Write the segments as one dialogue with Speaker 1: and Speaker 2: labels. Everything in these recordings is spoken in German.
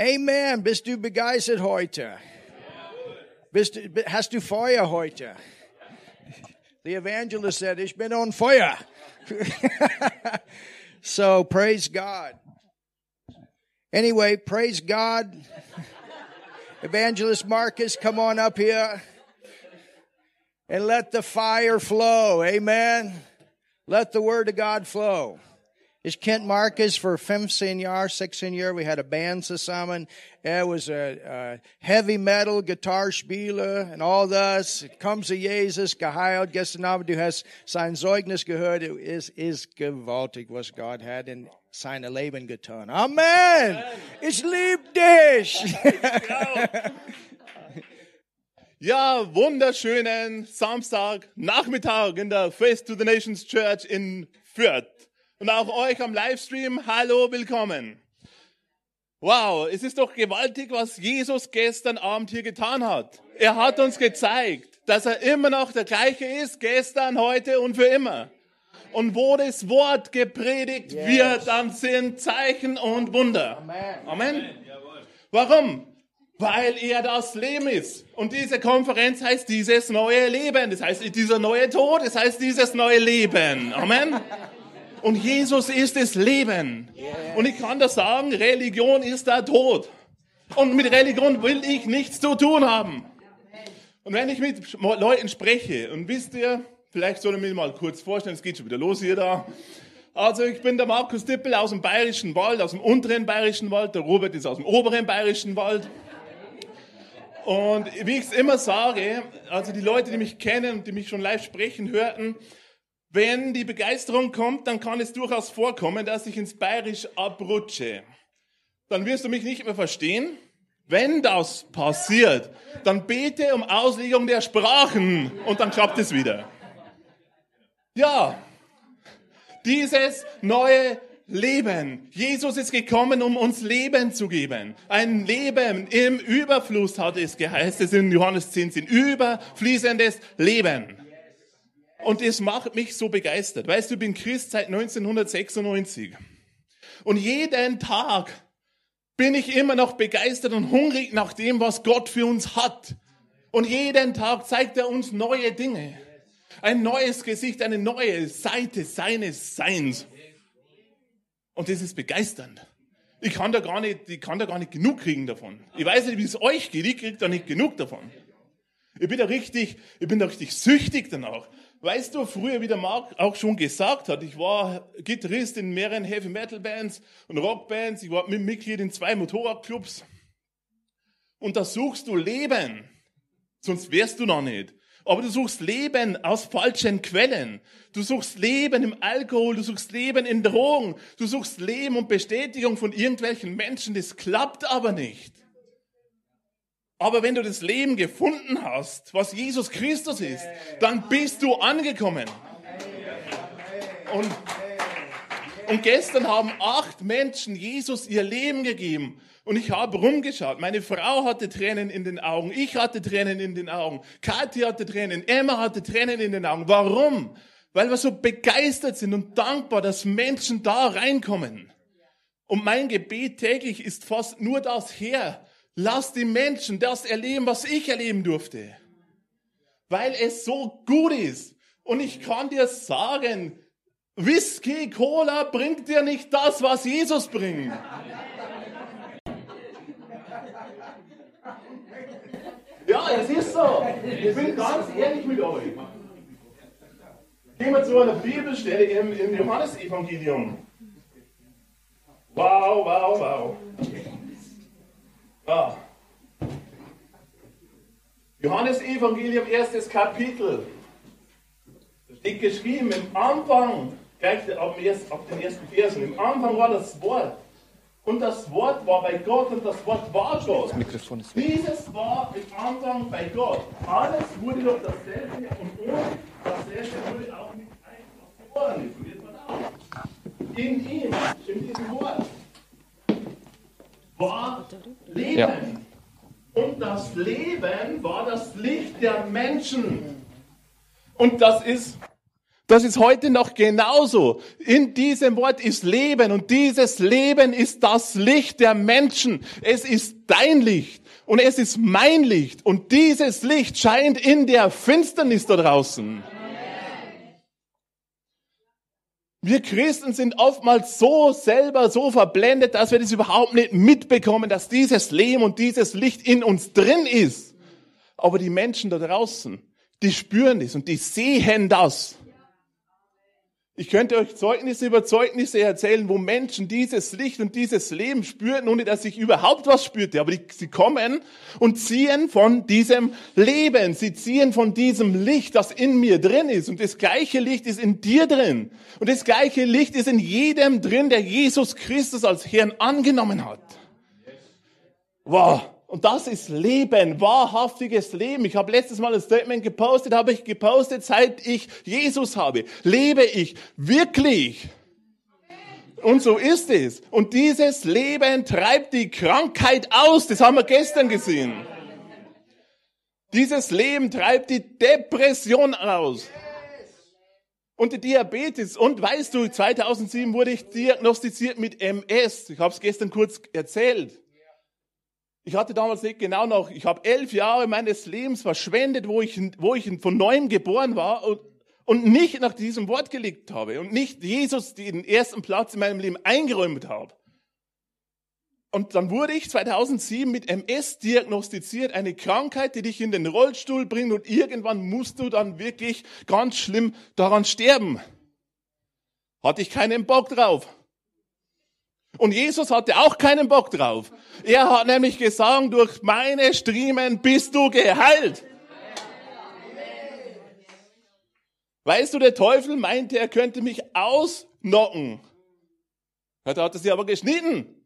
Speaker 1: Amen. Bist du begeistert heute? Bist du, hast du Feuer heute? The evangelist said, ich bin on fire. so praise God. Anyway, praise God. Evangelist Marcus, come on up here and let the fire flow. Amen. Let the word of God flow. Ich kennt Marcus for 15 Jahre, 16 Jahre. We had a band zusammen. Er was a, a heavy metal guitar spieler and all das. Kommt zu Jesus, geheilt. Gestern Abend, du hast sein Zeugnis gehört. Es ist gewaltig, was Gott hat in seinem Leben getan. Amen. Ich liebe dich.
Speaker 2: Ja, wunderschönen Samstag Nachmittag in der Face to the Nations Church in Fürth. Und auch euch am Livestream, hallo, willkommen. Wow, es ist doch gewaltig, was Jesus gestern Abend hier getan hat. Er hat uns gezeigt, dass er immer noch der gleiche ist, gestern, heute und für immer. Und wo das Wort gepredigt yes. wird, dann sind Zeichen und Wunder. Amen. Amen. Warum? Weil er das Leben ist. Und diese Konferenz heißt dieses neue Leben. Das heißt dieser neue Tod, das heißt dieses neue Leben. Amen. Und Jesus ist das Leben. Und ich kann das sagen, Religion ist der Tod. Und mit Religion will ich nichts zu tun haben. Und wenn ich mit Leuten spreche, und wisst ihr, vielleicht soll ich mir mal kurz vorstellen, es geht schon wieder los hier da. Also ich bin der Markus Dippel aus dem Bayerischen Wald, aus dem unteren Bayerischen Wald. Der Robert ist aus dem oberen Bayerischen Wald. Und wie ich es immer sage, also die Leute, die mich kennen und die mich schon live sprechen hörten, wenn die Begeisterung kommt, dann kann es durchaus vorkommen, dass ich ins Bayerisch abrutsche. Dann wirst du mich nicht mehr verstehen. Wenn das passiert, dann bete um Auslegung der Sprachen und dann klappt es wieder. Ja, dieses neue Leben. Jesus ist gekommen, um uns Leben zu geben. Ein Leben im Überfluss hat es geheißen, in Johannes 10, 10. Überfließendes Leben. Und es macht mich so begeistert. Weißt du, ich bin Christ seit 1996. Und jeden Tag bin ich immer noch begeistert und hungrig nach dem, was Gott für uns hat. Und jeden Tag zeigt er uns neue Dinge. Ein neues Gesicht, eine neue Seite seines Seins. Und das ist begeisternd. Ich kann da gar nicht, ich kann da gar nicht genug kriegen davon. Ich weiß nicht, wie es euch geht, ich kriege da nicht genug davon. Ich bin da richtig, ich bin da richtig süchtig danach. Weißt du, früher, wie der Marc auch schon gesagt hat, ich war Gitarrist in mehreren Heavy Metal Bands und Rockbands, ich war Mitglied in zwei Motorradclubs. Und da suchst du Leben, sonst wärst du noch nicht. Aber du suchst Leben aus falschen Quellen. Du suchst Leben im Alkohol, du suchst Leben in Drogen, du suchst Leben und Bestätigung von irgendwelchen Menschen. Das klappt aber nicht. Aber wenn du das Leben gefunden hast, was Jesus Christus ist, dann bist du angekommen. Und, und gestern haben acht Menschen Jesus ihr Leben gegeben. Und ich habe rumgeschaut. Meine Frau hatte Tränen in den Augen. Ich hatte Tränen in den Augen. Kathi hatte Tränen. Emma hatte Tränen in den Augen. Warum? Weil wir so begeistert sind und dankbar, dass Menschen da reinkommen. Und mein Gebet täglich ist fast nur das her, Lass die Menschen das erleben, was ich erleben durfte. Weil es so gut ist. Und ich kann dir sagen, Whisky, Cola bringt dir nicht das, was Jesus bringt. Ja, es ist so. Ich bin ganz ehrlich mit euch. Gehen wir zu einer Bibelstelle im, im Johannesevangelium. Wow, wow, wow. Ja. Johannes Evangelium, erstes Kapitel. Da steht geschrieben, im Anfang, gleich ab, den ersten Versen, im Anfang war das Wort. Und das Wort war bei Gott und das Wort war Gott. Das Mikrofon ist weg. Dieses war im Anfang bei Gott. Alles wurde durch dasselbe und ohne dasselbe wurde auch nicht einfach geboren. In ihm, in diesem Wort war Leben. Ja. Und das Leben war das Licht der Menschen. Und das ist, Das ist heute noch genauso. In diesem Wort ist Leben und dieses Leben ist das Licht der Menschen. Es ist dein Licht und es ist mein Licht und dieses Licht scheint in der Finsternis da draußen. Wir Christen sind oftmals so selber so verblendet, dass wir das überhaupt nicht mitbekommen, dass dieses Leben und dieses Licht in uns drin ist. Aber die Menschen da draußen, die spüren das und die sehen das. Ich könnte euch Zeugnisse über Zeugnisse erzählen, wo Menschen dieses Licht und dieses Leben spürten, ohne dass ich überhaupt was spürte. Aber die, sie kommen und ziehen von diesem Leben. Sie ziehen von diesem Licht, das in mir drin ist. Und das gleiche Licht ist in dir drin. Und das gleiche Licht ist in jedem drin, der Jesus Christus als Herrn angenommen hat. Wow. Und das ist Leben, wahrhaftiges Leben. Ich habe letztes Mal ein Statement gepostet, habe ich gepostet, seit ich Jesus habe. Lebe ich wirklich. Und so ist es. Und dieses Leben treibt die Krankheit aus. Das haben wir gestern gesehen. Dieses Leben treibt die Depression aus. Und die Diabetes. Und weißt du, 2007 wurde ich diagnostiziert mit MS. Ich habe es gestern kurz erzählt. Ich hatte damals nicht genau noch, ich habe elf Jahre meines Lebens verschwendet, wo ich, wo ich von neuem geboren war und, und nicht nach diesem Wort gelegt habe und nicht Jesus den ersten Platz in meinem Leben eingeräumt habe. Und dann wurde ich 2007 mit MS diagnostiziert, eine Krankheit, die dich in den Rollstuhl bringt und irgendwann musst du dann wirklich ganz schlimm daran sterben. Hatte ich keinen Bock drauf. Und Jesus hatte auch keinen Bock drauf. Er hat nämlich gesagt, durch meine Striemen bist du geheilt. Weißt du, der Teufel meinte, er könnte mich ausnocken. Da hat er sie aber geschnitten.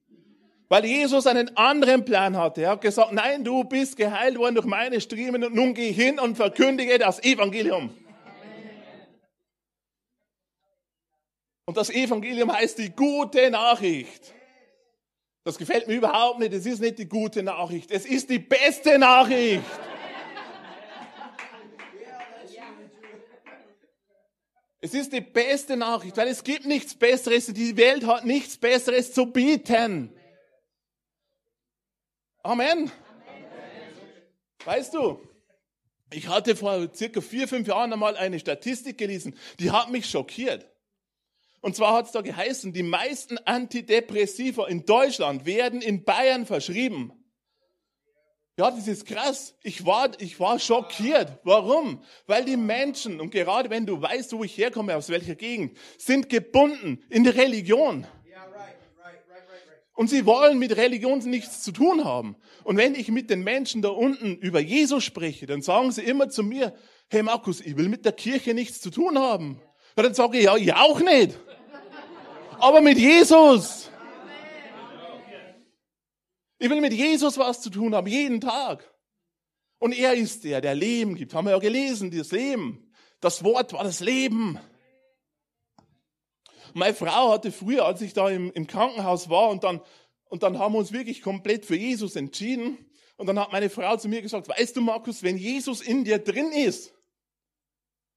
Speaker 2: Weil Jesus einen anderen Plan hatte. Er hat gesagt, nein, du bist geheilt worden durch meine Striemen und nun geh hin und verkündige das Evangelium. Und das Evangelium heißt die gute Nachricht. Das gefällt mir überhaupt nicht. Es ist nicht die gute Nachricht. Es ist die beste Nachricht. Es ist die beste Nachricht, weil es gibt nichts Besseres. Die Welt hat nichts Besseres zu bieten. Amen. Weißt du, ich hatte vor circa vier, fünf Jahren einmal eine Statistik gelesen, die hat mich schockiert. Und zwar hat es da geheißen, die meisten Antidepressiva in Deutschland werden in Bayern verschrieben. Ja, das ist krass. Ich war, ich war schockiert. Warum? Weil die Menschen, und gerade wenn du weißt, wo ich herkomme, aus welcher Gegend, sind gebunden in die Religion. Und sie wollen mit Religion nichts zu tun haben. Und wenn ich mit den Menschen da unten über Jesus spreche, dann sagen sie immer zu mir, hey Markus, ich will mit der Kirche nichts zu tun haben. Und dann sage ich, ja, ich auch nicht aber mit Jesus. Ich will mit Jesus was zu tun haben, jeden Tag. Und er ist der, der Leben gibt. Haben wir ja gelesen, das Leben. Das Wort war das Leben. Meine Frau hatte früher, als ich da im, im Krankenhaus war und dann, und dann haben wir uns wirklich komplett für Jesus entschieden. Und dann hat meine Frau zu mir gesagt, weißt du, Markus, wenn Jesus in dir drin ist,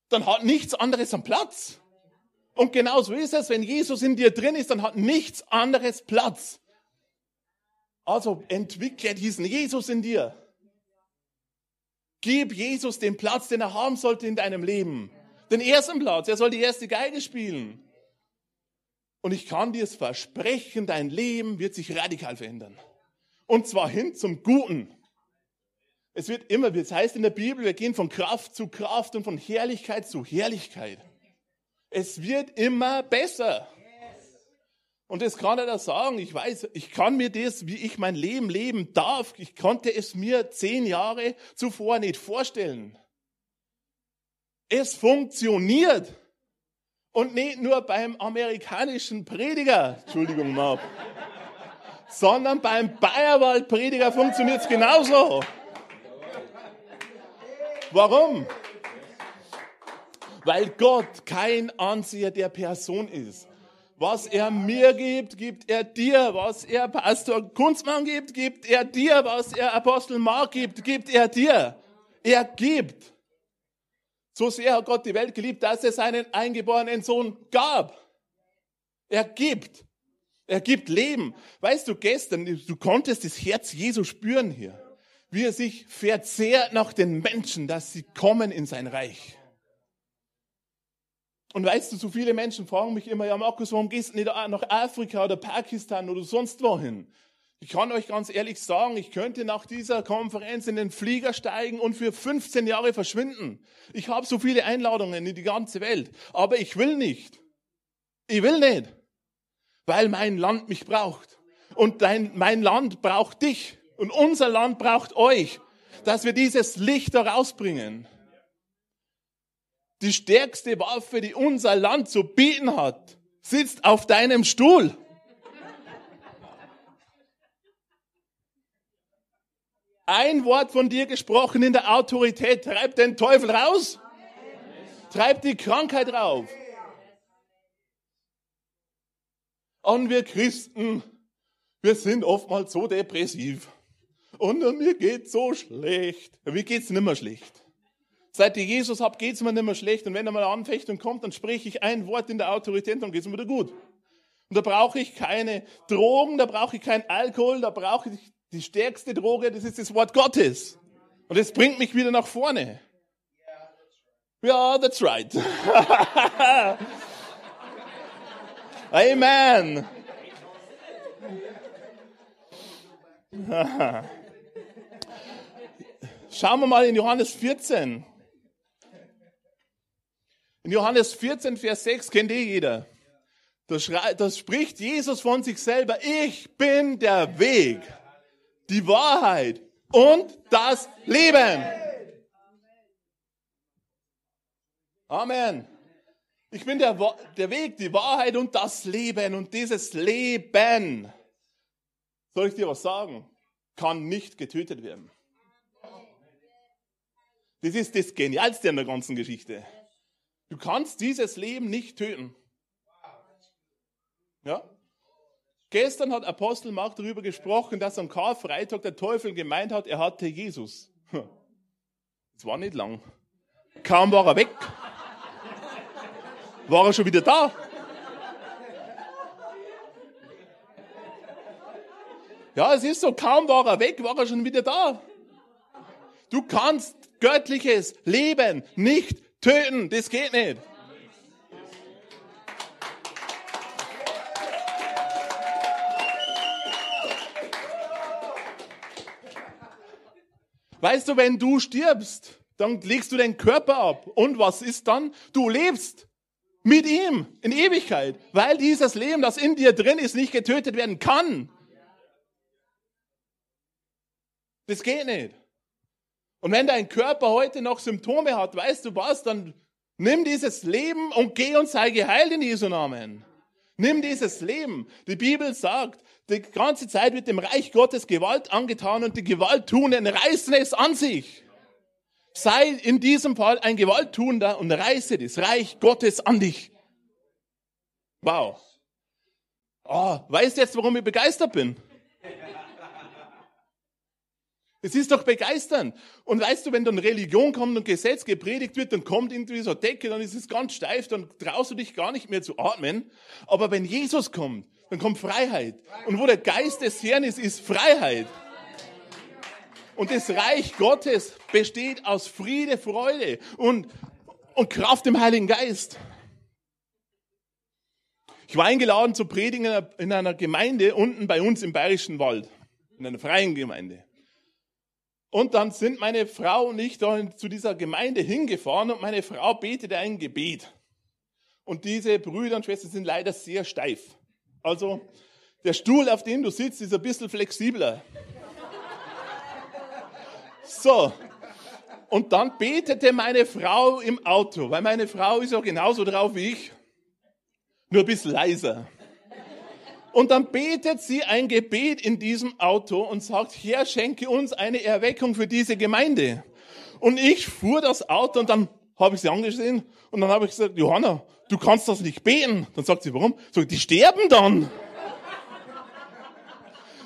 Speaker 2: dann hat nichts anderes am Platz. Und genauso ist es, wenn Jesus in dir drin ist, dann hat nichts anderes Platz. Also entwickle diesen Jesus in dir. Gib Jesus den Platz, den er haben sollte in deinem Leben. Den ersten Platz. Er soll die erste Geige spielen. Und ich kann dir es versprechen, dein Leben wird sich radikal verändern. Und zwar hin zum Guten. Es wird immer, wie es heißt in der Bibel, wir gehen von Kraft zu Kraft und von Herrlichkeit zu Herrlichkeit. Es wird immer besser. Und das kann er da sagen. Ich weiß, ich kann mir das, wie ich mein Leben leben darf, ich konnte es mir zehn Jahre zuvor nicht vorstellen. Es funktioniert. Und nicht nur beim amerikanischen Prediger, Entschuldigung, Mark, sondern beim Bayerwald-Prediger funktioniert es genauso. Warum? Weil Gott kein Anseher der Person ist. Was er mir gibt, gibt er dir. Was er Pastor Kunstmann gibt, gibt er dir. Was er Apostel Mark gibt, gibt er dir. Er gibt. So sehr hat Gott die Welt geliebt, dass er seinen eingeborenen Sohn gab. Er gibt. Er gibt Leben. Weißt du, gestern, du konntest das Herz Jesu spüren hier. Wie er sich verzehrt nach den Menschen, dass sie kommen in sein Reich. Und weißt du, so viele Menschen fragen mich immer, ja Markus, warum gehst du nicht nach Afrika oder Pakistan oder sonst wohin? Ich kann euch ganz ehrlich sagen, ich könnte nach dieser Konferenz in den Flieger steigen und für 15 Jahre verschwinden. Ich habe so viele Einladungen in die ganze Welt, aber ich will nicht. Ich will nicht, weil mein Land mich braucht. Und dein, mein Land braucht dich. Und unser Land braucht euch, dass wir dieses Licht da rausbringen. Die stärkste Waffe, die unser Land zu bieten hat, sitzt auf deinem Stuhl. Ein Wort von dir gesprochen in der Autorität treibt den Teufel raus, treibt die Krankheit rauf. Und wir Christen, wir sind oftmals so depressiv. Und mir geht so schlecht. Wie geht's mehr schlecht? Seit ich Jesus hab, geht's mir nicht mehr schlecht. Und wenn einmal eine Anfechtung kommt, dann spreche ich ein Wort in der Autorität, dann geht's mir wieder gut. Und da brauche ich keine Drogen, da brauche ich keinen Alkohol, da brauche ich die stärkste Droge, das ist das Wort Gottes. Und es bringt mich wieder nach vorne. Ja, that's right. Amen. Schauen wir mal in Johannes 14. In Johannes 14, Vers 6 kennt eh jeder. Da, spricht Jesus von sich selber, ich bin der Weg die Wahrheit und das Leben. Amen. Ich bin der, der Weg, die Wahrheit und das Leben. Und dieses Leben, soll ich dir was sagen, kann nicht getötet werden. Das ist das Genialste an der ganzen Geschichte. Du kannst dieses Leben nicht töten. Ja? Gestern hat Apostel Mark darüber gesprochen, dass am Karfreitag der Teufel gemeint hat, er hatte Jesus. Das war nicht lang. Kaum war er weg. War er schon wieder da? Ja, es ist so, kaum war er weg, war er schon wieder da. Du kannst göttliches Leben nicht töten, das geht nicht. Weißt du, wenn du stirbst, dann legst du deinen Körper ab. Und was ist dann? Du lebst mit ihm in Ewigkeit, weil dieses Leben, das in dir drin ist, nicht getötet werden kann. Das geht nicht. Und wenn dein Körper heute noch Symptome hat, weißt du was, dann nimm dieses Leben und geh und sei geheilt in Jesu Namen. Nimm dieses Leben. Die Bibel sagt, die ganze Zeit wird dem Reich Gottes Gewalt angetan und die Gewalttuenden reißen es an sich. Sei in diesem Fall ein Gewalttuender und reiße das Reich Gottes an dich. Wow. Oh, weißt du jetzt, warum ich begeistert bin? Es ist doch begeisternd. Und weißt du, wenn dann Religion kommt und Gesetz gepredigt wird, dann kommt irgendwie so eine Decke, dann ist es ganz steif, dann traust du dich gar nicht mehr zu atmen. Aber wenn Jesus kommt, dann kommt Freiheit. Und wo der Geist des Herrn ist, ist Freiheit. Und das Reich Gottes besteht aus Friede, Freude und, und Kraft im Heiligen Geist. Ich war eingeladen zu predigen in einer Gemeinde unten bei uns im Bayerischen Wald, in einer freien Gemeinde. Und dann sind meine Frau und ich zu dieser Gemeinde hingefahren und meine Frau betete ein Gebet. Und diese Brüder und Schwestern sind leider sehr steif. Also der Stuhl, auf dem du sitzt, ist ein bisschen flexibler. So. Und dann betete meine Frau im Auto, weil meine Frau ist ja genauso drauf wie ich, nur ein bisschen leiser. Und dann betet sie ein Gebet in diesem Auto und sagt, Herr, schenke uns eine Erweckung für diese Gemeinde. Und ich fuhr das Auto und dann habe ich sie angesehen und dann habe ich gesagt, Johanna, du kannst das nicht beten. Dann sagt sie, warum? Sag, die sterben dann.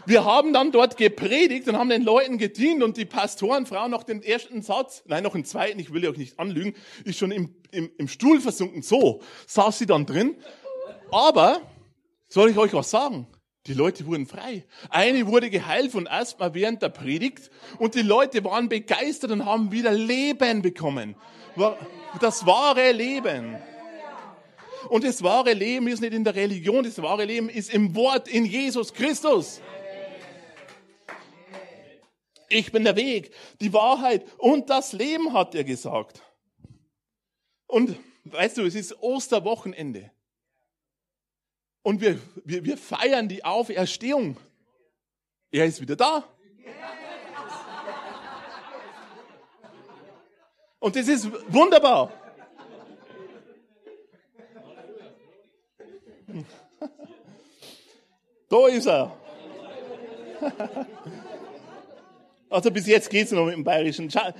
Speaker 2: wir haben dann dort gepredigt und haben den Leuten gedient und die Pastorenfrau noch den ersten Satz, nein, noch den zweiten, ich will euch nicht anlügen, ist schon im, im, im Stuhl versunken. So saß sie dann drin. Aber, soll ich euch was sagen? Die Leute wurden frei. Eine wurde geheilt von Asthma während der Predigt und die Leute waren begeistert und haben wieder Leben bekommen. Das wahre Leben. Und das wahre Leben ist nicht in der Religion, das wahre Leben ist im Wort in Jesus Christus. Ich bin der Weg, die Wahrheit und das Leben, hat er gesagt. Und weißt du, es ist Osterwochenende. Und wir, wir, wir feiern die Auferstehung. Er ist wieder da. Und das ist wunderbar. Da ist er. Also bis jetzt geht es noch mit dem Bayerischen. Schau,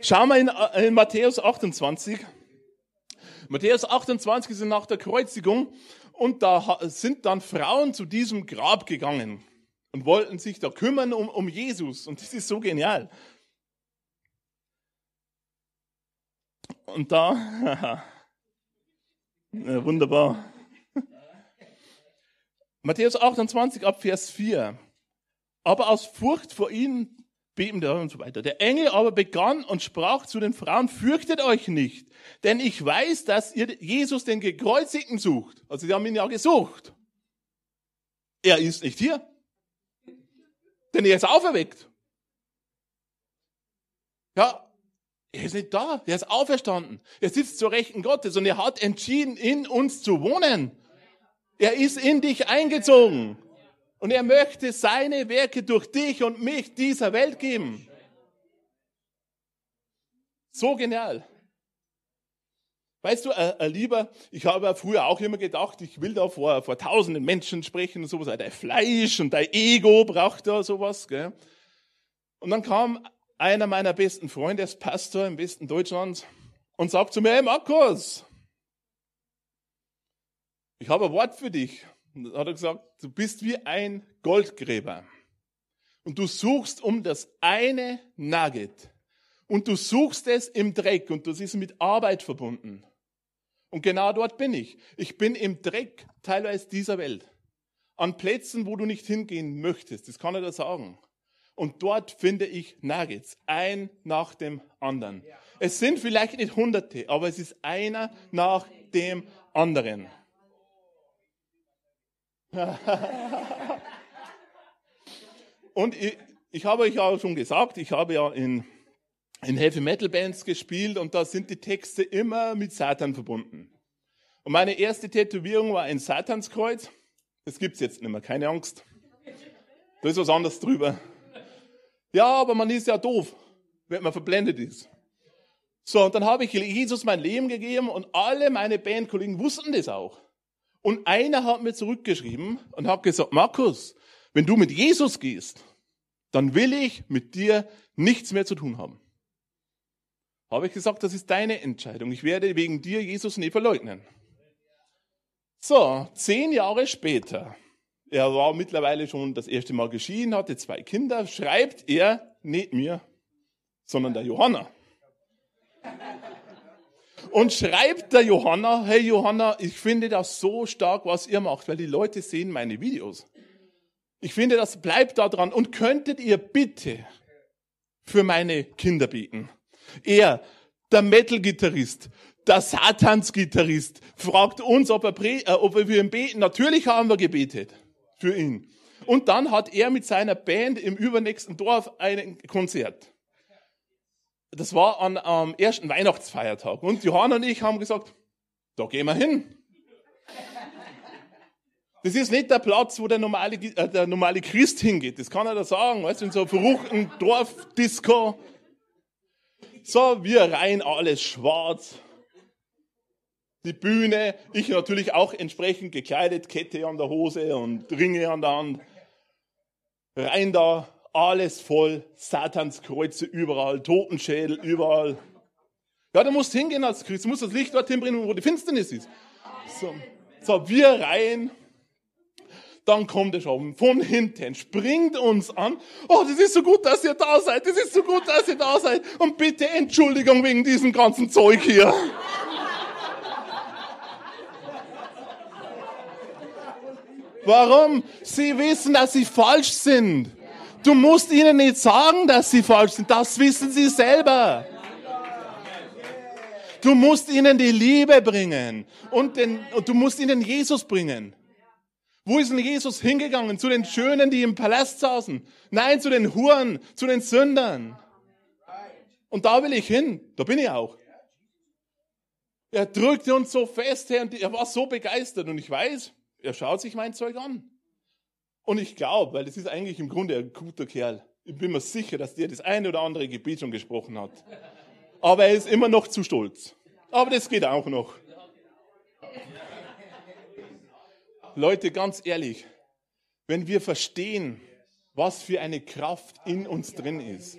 Speaker 2: Schau mal in, in, Matthäus 28. Matthäus 28 ist nach der Kreuzigung und da sind dann Frauen zu diesem Grab gegangen und wollten sich da kümmern um, um Jesus. Und das ist so genial. Und da, ja, wunderbar. Matthäus 28 ab Vers 4. Aber aus Furcht vor ihnen beten der und so weiter. Der Engel aber begann und sprach zu den Frauen, fürchtet euch nicht, denn ich weiß, dass ihr Jesus den Gekreuzigten sucht. Also sie haben ihn ja gesucht. Er ist nicht hier. Denn er ist auferweckt. Ja, er ist nicht da. Er ist auferstanden. Er sitzt zur Rechten Gottes und er hat entschieden, in uns zu wohnen. Er ist in dich eingezogen. Und er möchte seine Werke durch dich und mich dieser Welt geben. So genial. Weißt du, äh, äh, lieber, ich habe früher auch immer gedacht, ich will da vor, vor tausenden Menschen sprechen und sowas. Dein Fleisch und dein Ego braucht da sowas. Gell? Und dann kam einer meiner besten Freunde, ist Pastor im Westen Deutschlands, und sagt zu mir, hey Markus, ich habe ein Wort für dich. Und dann hat er gesagt, du bist wie ein Goldgräber. Und du suchst um das eine Nugget. Und du suchst es im Dreck und das ist mit Arbeit verbunden. Und genau dort bin ich. Ich bin im Dreck teilweise dieser Welt. An Plätzen, wo du nicht hingehen möchtest. Das kann er da sagen. Und dort finde ich Nuggets. Ein nach dem anderen. Es sind vielleicht nicht Hunderte, aber es ist einer nach dem anderen. Und ich, ich habe euch auch schon gesagt, ich habe ja in, in Heavy Metal Bands gespielt und da sind die Texte immer mit Satan verbunden. Und meine erste Tätowierung war ein Satanskreuz. Das gibt's jetzt nicht mehr, keine Angst. Da ist was anderes drüber. Ja, aber man ist ja doof, wenn man verblendet ist. So, und dann habe ich Jesus mein Leben gegeben und alle meine Bandkollegen wussten das auch. Und einer hat mir zurückgeschrieben und hat gesagt, Markus, wenn du mit Jesus gehst, dann will ich mit dir nichts mehr zu tun haben. Habe ich gesagt, das ist deine Entscheidung. Ich werde wegen dir Jesus nie verleugnen. So, zehn Jahre später, er war mittlerweile schon das erste Mal geschieden, hatte zwei Kinder, schreibt er nicht mir, sondern der Johanna und schreibt der Johanna, hey Johanna, ich finde das so stark, was ihr macht, weil die Leute sehen meine Videos. Ich finde, das bleibt da dran. Und könntet ihr bitte für meine Kinder beten? Er, der Metal-Gitarrist, der Satans-Gitarrist, fragt uns, ob, er, äh, ob wir für ihn beten. Natürlich haben wir gebetet für ihn. Und dann hat er mit seiner Band im übernächsten Dorf ein Konzert das war an, am ersten Weihnachtsfeiertag. Und Johanna und ich haben gesagt, da gehen wir hin. Das ist nicht der Platz, wo der normale, äh, der normale Christ hingeht. Das kann er da sagen. Weißt du, in so einem verruchten Dorfdisco. So, wir rein alles schwarz. Die Bühne, ich natürlich auch entsprechend gekleidet, Kette an der Hose und Ringe an der Hand. Rein da, alles voll, Satans Kreuze überall, Totenschädel überall. Ja, du musst hingehen als Christ, du musst das Licht dorthin bringen, wo die Finsternis ist. So, so wir rein dann kommt er schon von hinten, springt uns an. Oh, das ist so gut, dass ihr da seid. Das ist so gut, dass ihr da seid. Und bitte Entschuldigung wegen diesem ganzen Zeug hier. Warum? Sie wissen, dass sie falsch sind. Du musst ihnen nicht sagen, dass sie falsch sind. Das wissen sie selber. Du musst ihnen die Liebe bringen und, den, und du musst ihnen Jesus bringen. Wo ist denn Jesus hingegangen? Zu den Schönen, die im Palast saßen? Nein, zu den Huren, zu den Sündern. Und da will ich hin. Da bin ich auch. Er drückte uns so fest her und er war so begeistert. Und ich weiß, er schaut sich mein Zeug an. Und ich glaube, weil das ist eigentlich im Grunde ein guter Kerl. Ich bin mir sicher, dass der das eine oder andere Gebet schon gesprochen hat. Aber er ist immer noch zu stolz. Aber das geht auch noch. Leute, ganz ehrlich, wenn wir verstehen, was für eine Kraft in uns drin ist,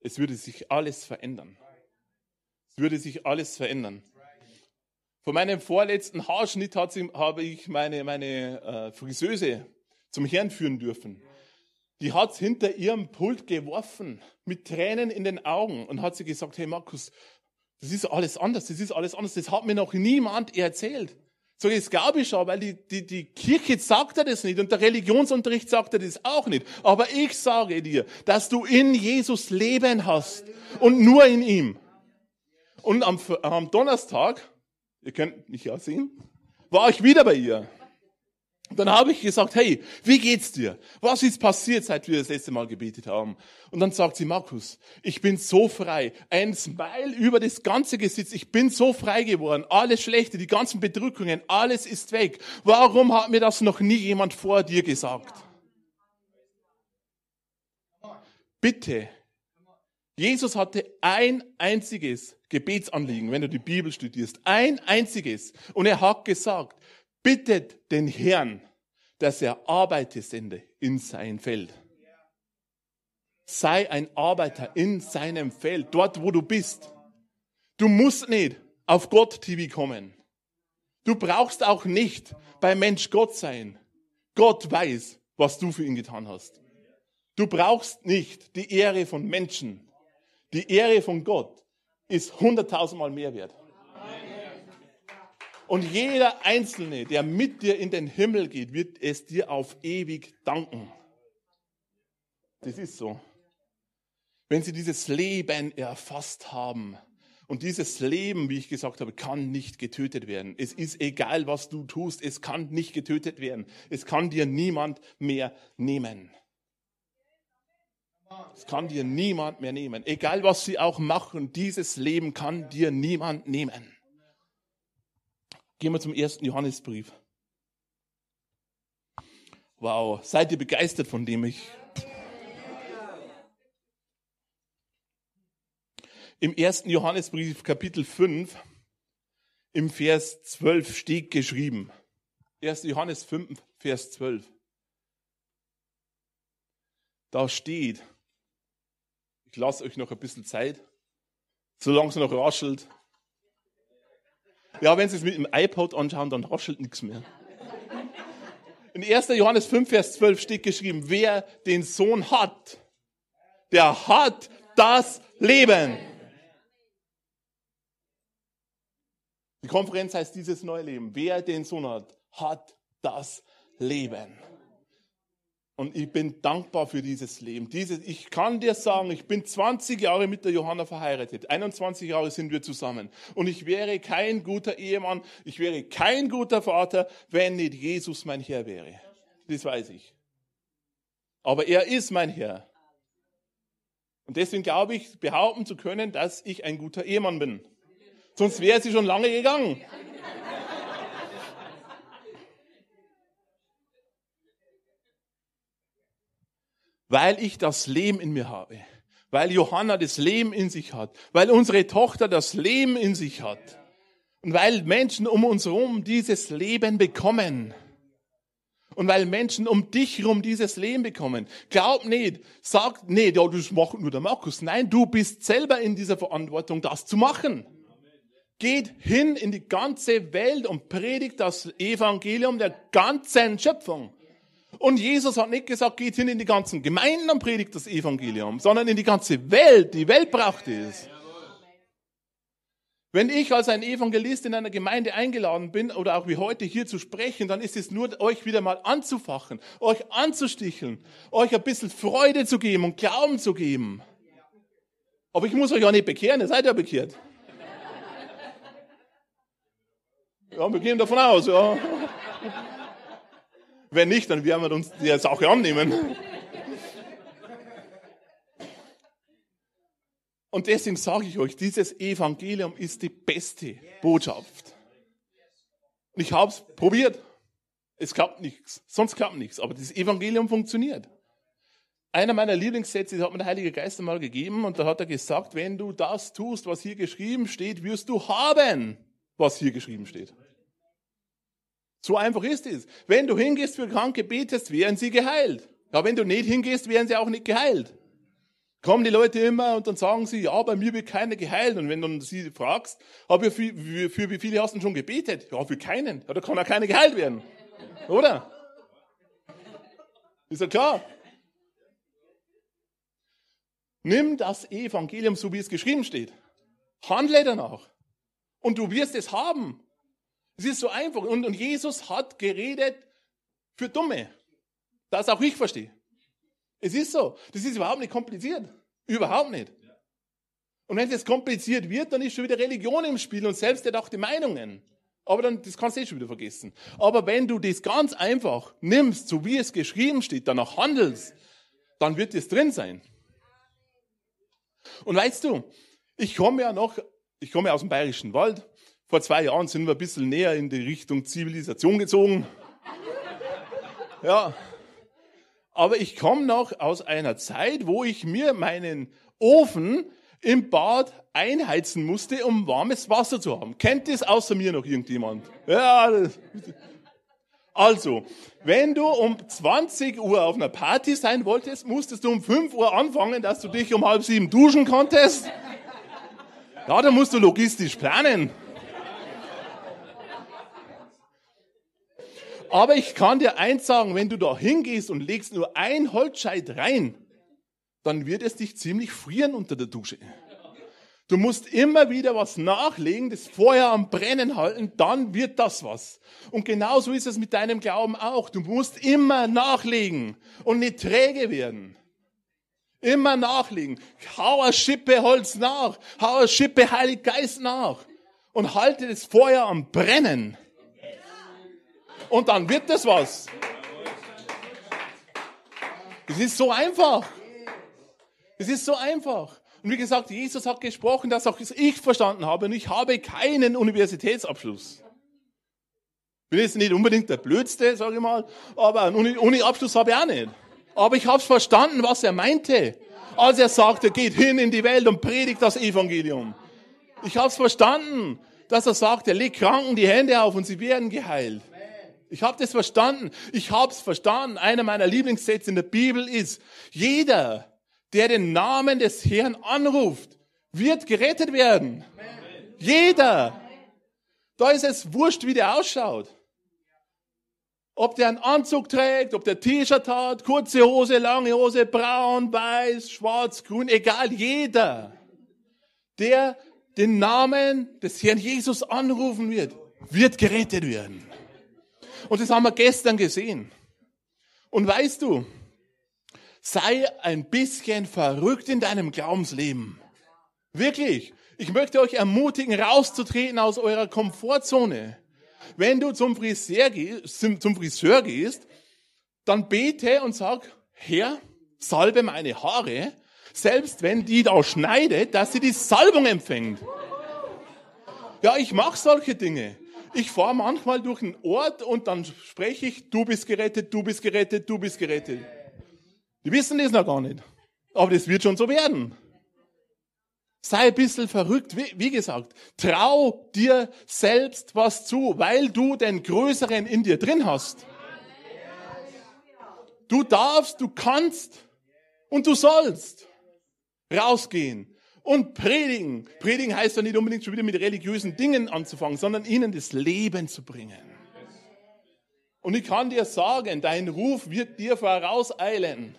Speaker 2: es würde sich alles verändern. Es würde sich alles verändern. Von meinem vorletzten Haarschnitt habe ich meine, meine äh, Friseuse zum Herrn führen dürfen. Die hat hinter ihrem Pult geworfen, mit Tränen in den Augen und hat sie gesagt, hey Markus, das ist alles anders, das ist alles anders, das hat mir noch niemand erzählt. So, das glaube ich schon, weil die, die, die Kirche sagt dir das nicht und der Religionsunterricht sagt dir das auch nicht. Aber ich sage dir, dass du in Jesus Leben hast und nur in ihm. Und am, am Donnerstag, ihr könnt mich ja sehen, war ich wieder bei ihr. Dann habe ich gesagt, hey, wie geht's dir? Was ist passiert, seit wir das letzte Mal gebetet haben? Und dann sagt sie, Markus, ich bin so frei. Ein Smile über das ganze Gesicht. Ich bin so frei geworden. Alles Schlechte, die ganzen Bedrückungen, alles ist weg. Warum hat mir das noch nie jemand vor dir gesagt? Bitte. Jesus hatte ein einziges Gebetsanliegen, wenn du die Bibel studierst. Ein einziges. Und er hat gesagt, bittet den Herrn, dass er Arbeiter sende in sein Feld. Sei ein Arbeiter in seinem Feld, dort wo du bist. Du musst nicht auf Gott TV kommen. Du brauchst auch nicht bei Mensch Gott sein. Gott weiß, was du für ihn getan hast. Du brauchst nicht die Ehre von Menschen. Die Ehre von Gott ist hunderttausendmal mehr wert. Und jeder Einzelne, der mit dir in den Himmel geht, wird es dir auf ewig danken. Das ist so. Wenn sie dieses Leben erfasst haben, und dieses Leben, wie ich gesagt habe, kann nicht getötet werden. Es ist egal, was du tust, es kann nicht getötet werden. Es kann dir niemand mehr nehmen. Es kann dir niemand mehr nehmen. Egal, was sie auch machen, dieses Leben kann dir niemand nehmen. Gehen wir zum ersten Johannesbrief. Wow, seid ihr begeistert von dem ich? Im ersten Johannesbrief, Kapitel 5, im Vers 12 steht geschrieben. 1. Johannes 5, Vers 12. Da steht, ich lasse euch noch ein bisschen Zeit, solange es noch raschelt. Ja, wenn Sie es mit dem iPod anschauen, dann raschelt nichts mehr. In 1. Johannes 5, Vers 12 steht geschrieben, wer den Sohn hat, der hat das Leben. Die Konferenz heißt dieses neue Leben. Wer den Sohn hat, hat das Leben. Und ich bin dankbar für dieses Leben. Dieses, ich kann dir sagen, ich bin 20 Jahre mit der Johanna verheiratet. 21 Jahre sind wir zusammen. Und ich wäre kein guter Ehemann, ich wäre kein guter Vater, wenn nicht Jesus mein Herr wäre. Das weiß ich. Aber er ist mein Herr. Und deswegen glaube ich, behaupten zu können, dass ich ein guter Ehemann bin. Sonst wäre sie schon lange gegangen. Weil ich das Leben in mir habe, weil Johanna das Leben in sich hat, weil unsere Tochter das Leben in sich hat und weil Menschen um uns herum dieses Leben bekommen. Und weil Menschen um dich herum dieses Leben bekommen. Glaub nicht, sag nicht, ja, das macht nur der Markus. Nein, du bist selber in dieser Verantwortung, das zu machen. geht hin in die ganze Welt und predigt das Evangelium der ganzen Schöpfung. Und Jesus hat nicht gesagt, geht hin in die ganzen Gemeinden und predigt das Evangelium, sondern in die ganze Welt. Die Welt braucht es. Wenn ich als ein Evangelist in einer Gemeinde eingeladen bin oder auch wie heute hier zu sprechen, dann ist es nur, euch wieder mal anzufachen, euch anzusticheln, euch ein bisschen Freude zu geben und Glauben zu geben. Aber ich muss euch auch nicht bekehren, ihr seid ja bekehrt. Ja, wir gehen davon aus, ja. Wenn nicht, dann werden wir uns die Sache annehmen. Und deswegen sage ich euch, dieses Evangelium ist die beste Botschaft. Und ich habe es probiert. Es klappt nichts. Sonst klappt nichts. Aber das Evangelium funktioniert. Einer meiner Lieblingssätze hat mir der Heilige Geist einmal gegeben und da hat er gesagt, wenn du das tust, was hier geschrieben steht, wirst du haben, was hier geschrieben steht. So einfach ist es. Wenn du hingehst für Kranke, betest, werden sie geheilt. Ja, wenn du nicht hingehst, werden sie auch nicht geheilt kommen die Leute immer und dann sagen sie, ja, bei mir wird keiner geheilt. Und wenn du sie fragst, aber für, für, für wie viele hast du schon gebetet? Ja, für keinen. Ja, da kann auch keiner geheilt werden. Oder? Ist ja klar. Nimm das Evangelium, so wie es geschrieben steht. Handle danach. Und du wirst es haben. Es ist so einfach. Und, und Jesus hat geredet für Dumme. Das auch ich verstehe. Es ist so. Das ist überhaupt nicht kompliziert. Überhaupt nicht. Und wenn es kompliziert wird, dann ist schon wieder Religion im Spiel und selbsterdachte Meinungen. Aber dann, das kannst du eh schon wieder vergessen. Aber wenn du das ganz einfach nimmst, so wie es geschrieben steht, danach handelst, dann wird es drin sein. Und weißt du, ich komme ja noch, ich komme aus dem Bayerischen Wald. Vor zwei Jahren sind wir ein bisschen näher in die Richtung Zivilisation gezogen. Ja, aber ich komme noch aus einer Zeit, wo ich mir meinen Ofen im Bad einheizen musste, um warmes Wasser zu haben. Kennt das außer mir noch irgendjemand? Ja. Also, wenn du um 20 Uhr auf einer Party sein wolltest, musstest du um 5 Uhr anfangen, dass du dich um halb sieben duschen konntest. Ja, da musst du logistisch planen. Aber ich kann dir eins sagen, wenn du da hingehst und legst nur ein Holzscheit rein, dann wird es dich ziemlich frieren unter der Dusche. Du musst immer wieder was nachlegen, das Feuer am Brennen halten, dann wird das was. Und genauso ist es mit deinem Glauben auch. Du musst immer nachlegen und nicht träge werden. Immer nachlegen. Hau eine Schippe Holz nach. Hau eine Schippe Heilig Geist nach. Und halte das Feuer am Brennen und dann wird das was. Es ist so einfach. Es ist so einfach. Und wie gesagt, Jesus hat gesprochen, dass auch ich verstanden habe und ich habe keinen Universitätsabschluss. Bin jetzt nicht unbedingt der Blödste, sage ich mal, aber einen Uni-Abschluss habe ich auch nicht. Aber ich habe verstanden, was er meinte, als er sagte, geht hin in die Welt und predigt das Evangelium. Ich habe es verstanden, dass er sagte, leg Kranken die Hände auf und sie werden geheilt. Ich habe das verstanden. Ich habe es verstanden. Einer meiner Lieblingssätze in der Bibel ist, jeder, der den Namen des Herrn anruft, wird gerettet werden. Jeder. Da ist es wurscht, wie der ausschaut. Ob der einen Anzug trägt, ob der T-Shirt hat, kurze Hose, lange Hose, braun, weiß, schwarz, grün, egal, jeder, der den Namen des Herrn Jesus anrufen wird, wird gerettet werden. Und das haben wir gestern gesehen. Und weißt du, sei ein bisschen verrückt in deinem Glaubensleben. Wirklich. Ich möchte euch ermutigen, rauszutreten aus eurer Komfortzone. Wenn du zum Friseur, gehst, zum Friseur gehst, dann bete und sag, Herr, salbe meine Haare, selbst wenn die da schneidet, dass sie die Salbung empfängt. Ja, ich mache solche Dinge. Ich fahre manchmal durch einen Ort und dann spreche ich, du bist gerettet, du bist gerettet, du bist gerettet. Die wissen das noch gar nicht. Aber das wird schon so werden. Sei ein bisschen verrückt. Wie, wie, gesagt, trau dir selbst was zu, weil du den Größeren in dir drin hast. Du darfst, du kannst und du sollst rausgehen und predigen. Predigen heißt ja nicht unbedingt schon wieder mit religiösen Dingen anzufangen, sondern ihnen das Leben zu bringen. Und ich kann dir sagen, dein Ruf wird dir vorauseilen.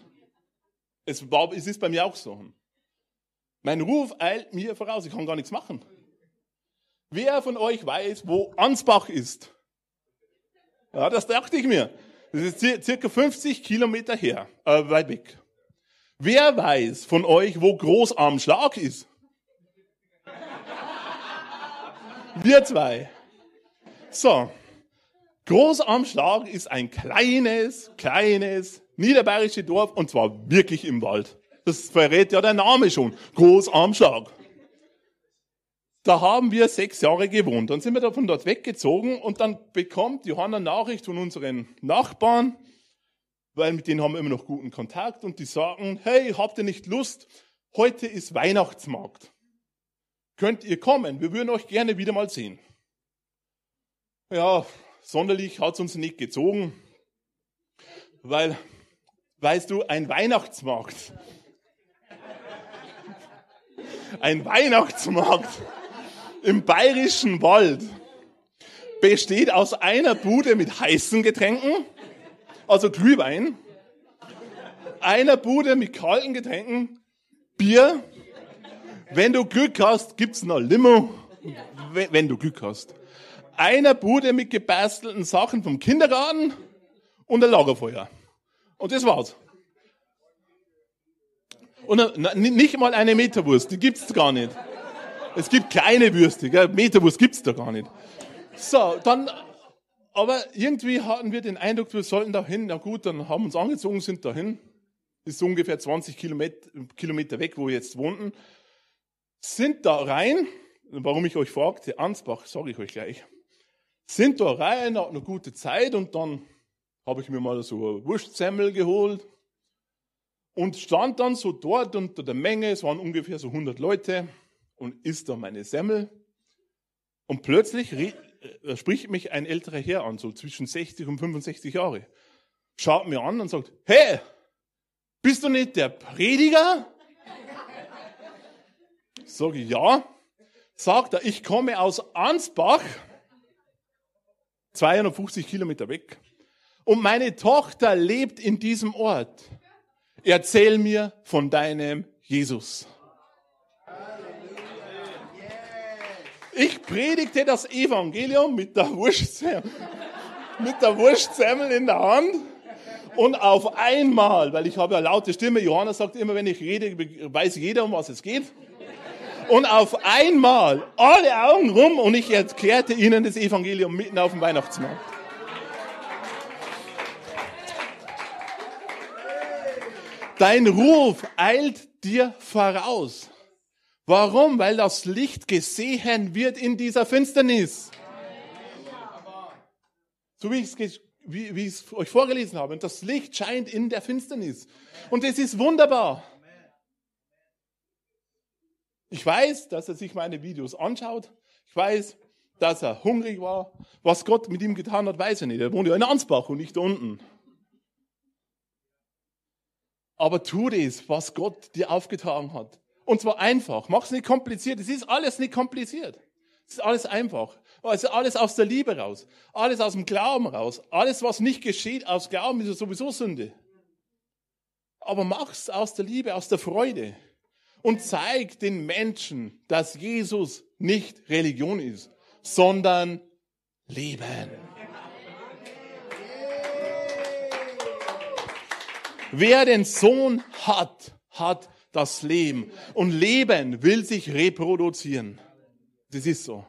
Speaker 2: Es, war, es ist bei mir auch so. Mein Ruf eilt mir voraus, ich kann gar nichts machen. Wer von euch weiß, wo Ansbach ist? Ja, das dachte ich mir. Das ist circa 50 Kilometer her, äh, weit weg. Wer weiß von euch, wo Großarmschlag ist? Wir zwei. So. Großarmschlag ist ein kleines, kleines niederbayerisches Dorf und zwar wirklich im Wald. Das verrät ja der Name schon. Großarmschlag. Da haben wir sechs Jahre gewohnt. Dann sind wir davon dort weggezogen und dann bekommt Johanna Nachricht von unseren Nachbarn, weil mit denen haben wir immer noch guten Kontakt und die sagen, hey, habt ihr nicht Lust? Heute ist Weihnachtsmarkt. Könnt ihr kommen? Wir würden euch gerne wieder mal sehen. Ja, sonderlich hat es uns nicht gezogen, weil, weißt du, ein Weihnachtsmarkt. Ein Weihnachtsmarkt im bayerischen Wald besteht aus einer Bude mit heißen Getränken, also Glühwein, einer Bude mit kalten Getränken, Bier. Wenn du Glück hast, gibt's noch Limo, wenn du Glück hast. Einer Bude mit gebastelten Sachen vom Kindergarten und ein Lagerfeuer. Und das war's. Und nicht mal eine Meterwurst, die gibt's gar nicht. Es gibt kleine Würste, gell? Meterwurst gibt's da gar nicht. So, dann aber irgendwie hatten wir den Eindruck, wir sollten da hin. Na gut, dann haben wir uns angezogen, sind dahin. Ist so ungefähr 20 Kilometer, weg, wo wir jetzt wohnten. Sind da rein, warum ich euch fragte, Ansbach, sage ich euch gleich. Sind da rein, hat eine gute Zeit und dann habe ich mir mal so Wurstsemmel geholt und stand dann so dort unter der Menge, es waren ungefähr so 100 Leute und isst da meine Semmel. Und plötzlich äh, spricht mich ein älterer Herr an, so zwischen 60 und 65 Jahre. Schaut mir an und sagt, hey, bist du nicht der Prediger? Sage ich, ja. Sagt er, ich komme aus Ansbach, 250 Kilometer weg, und meine Tochter lebt in diesem Ort. Erzähl mir von deinem Jesus. Ich predigte das Evangelium mit der der Wurstsemmel in der Hand. Und auf einmal, weil ich habe ja laute Stimme, Johannes sagt immer, wenn ich rede, weiß jeder, um was es geht. Und auf einmal alle Augen rum und ich erklärte ihnen das Evangelium mitten auf dem Weihnachtsmarkt. Dein Ruf eilt dir voraus. Warum? Weil das Licht gesehen wird in dieser Finsternis. So wie ich es wie, wie euch vorgelesen habe. Und das Licht scheint in der Finsternis. Und es ist wunderbar. Ich weiß, dass er sich meine Videos anschaut. Ich weiß, dass er hungrig war. Was Gott mit ihm getan hat, weiß er nicht. Er wohnt ja in Ansbach und nicht unten. Aber tu das, was Gott dir aufgetragen hat. Und zwar einfach. Mach es nicht kompliziert. Es ist alles nicht kompliziert. Es ist alles einfach. Es ist alles aus der Liebe raus. Alles aus dem Glauben raus. Alles, was nicht geschieht aus Glauben, ist sowieso Sünde. Aber mach's aus der Liebe, aus der Freude. Und zeig den Menschen, dass Jesus nicht Religion ist, sondern Leben. Wer den Sohn hat, hat das Leben. Und Leben will sich reproduzieren. Das ist so.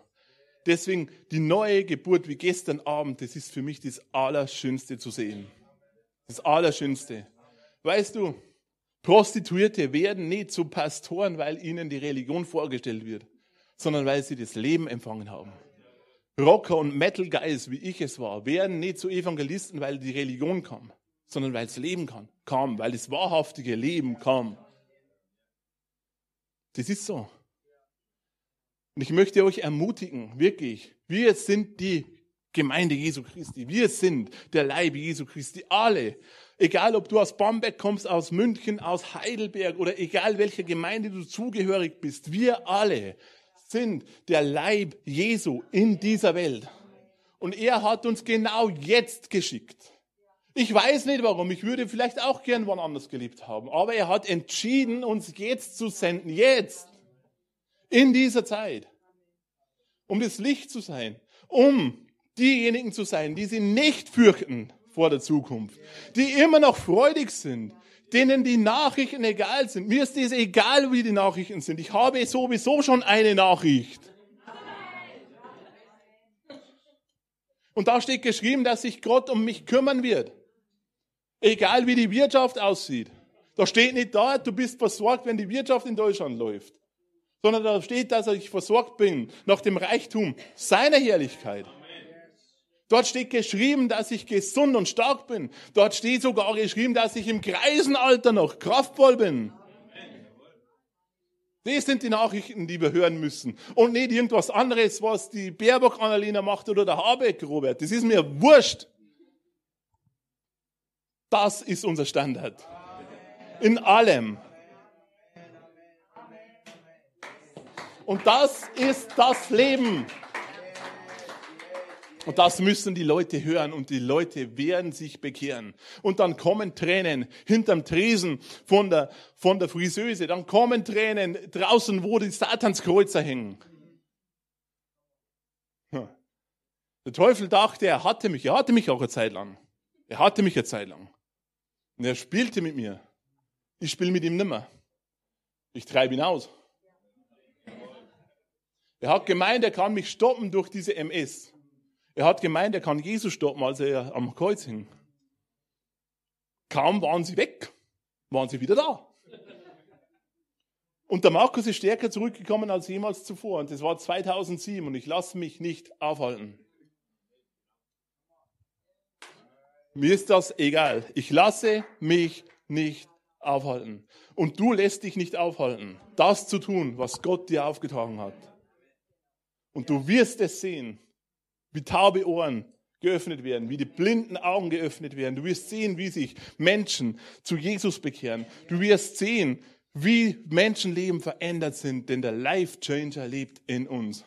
Speaker 2: Deswegen die neue Geburt wie gestern Abend, das ist für mich das Allerschönste zu sehen. Das Allerschönste. Weißt du, Prostituierte werden nicht zu Pastoren, weil ihnen die Religion vorgestellt wird, sondern weil sie das Leben empfangen haben. Rocker und Metal Guys, wie ich es war, werden nicht zu Evangelisten, weil die Religion kam, sondern weil das Leben kam, weil das wahrhaftige Leben kam. Das ist so. Und ich möchte euch ermutigen, wirklich, wir sind die Gemeinde Jesu Christi, wir sind der Leib Jesu Christi, alle. Egal, ob du aus Bamberg kommst, aus München, aus Heidelberg oder egal welcher Gemeinde du zugehörig bist, wir alle sind der Leib Jesu in dieser Welt. Und er hat uns genau jetzt geschickt. Ich weiß nicht warum, ich würde vielleicht auch gern wann anders gelebt haben, aber er hat entschieden, uns jetzt zu senden, jetzt, in dieser Zeit, um das Licht zu sein, um diejenigen zu sein, die sie nicht fürchten vor der Zukunft, die immer noch freudig sind, denen die Nachrichten egal sind. Mir ist es egal, wie die Nachrichten sind. Ich habe sowieso schon eine Nachricht. Und da steht geschrieben, dass sich Gott um mich kümmern wird. Egal wie die Wirtschaft aussieht. Da steht nicht da, du bist versorgt, wenn die Wirtschaft in Deutschland läuft. Sondern da steht, dass ich versorgt bin nach dem Reichtum seiner Herrlichkeit. Dort steht geschrieben, dass ich gesund und stark bin. Dort steht sogar geschrieben, dass ich im Kreisenalter noch kraftvoll bin. Das sind die Nachrichten, die wir hören müssen. Und nicht irgendwas anderes, was die Baerbock Annalena macht oder der Habeck Robert. Das ist mir wurscht. Das ist unser Standard. In allem. Und das ist das Leben. Und das müssen die Leute hören und die Leute werden sich bekehren. Und dann kommen Tränen hinterm Tresen von der, von der Friseuse. Dann kommen Tränen draußen, wo die Satanskreuzer hängen. Der Teufel dachte, er hatte mich. Er hatte mich auch eine Zeit lang. Er hatte mich eine Zeit lang. Und er spielte mit mir. Ich spiele mit ihm nimmer. Ich treibe ihn aus. Er hat gemeint, er kann mich stoppen durch diese MS. Er hat gemeint, er kann Jesus stoppen, als er am Kreuz hing. Kaum waren sie weg, waren sie wieder da. Und der Markus ist stärker zurückgekommen als jemals zuvor. Und das war 2007 und ich lasse mich nicht aufhalten. Mir ist das egal. Ich lasse mich nicht aufhalten. Und du lässt dich nicht aufhalten, das zu tun, was Gott dir aufgetragen hat. Und du wirst es sehen wie taube Ohren geöffnet werden, wie die blinden Augen geöffnet werden. Du wirst sehen, wie sich Menschen zu Jesus bekehren. Du wirst sehen, wie Menschenleben verändert sind, denn der Life Changer lebt in uns.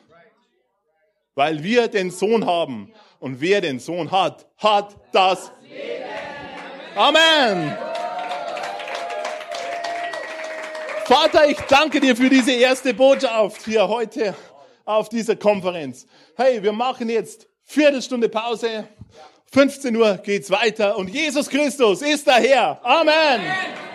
Speaker 2: Weil wir den Sohn haben und wer den Sohn hat, hat das Leben. Amen. Vater, ich danke dir für diese erste Botschaft hier heute auf dieser Konferenz. Hey, wir machen jetzt Viertelstunde Pause. 15 Uhr geht's weiter und Jesus Christus ist der Herr. Amen.
Speaker 1: coffee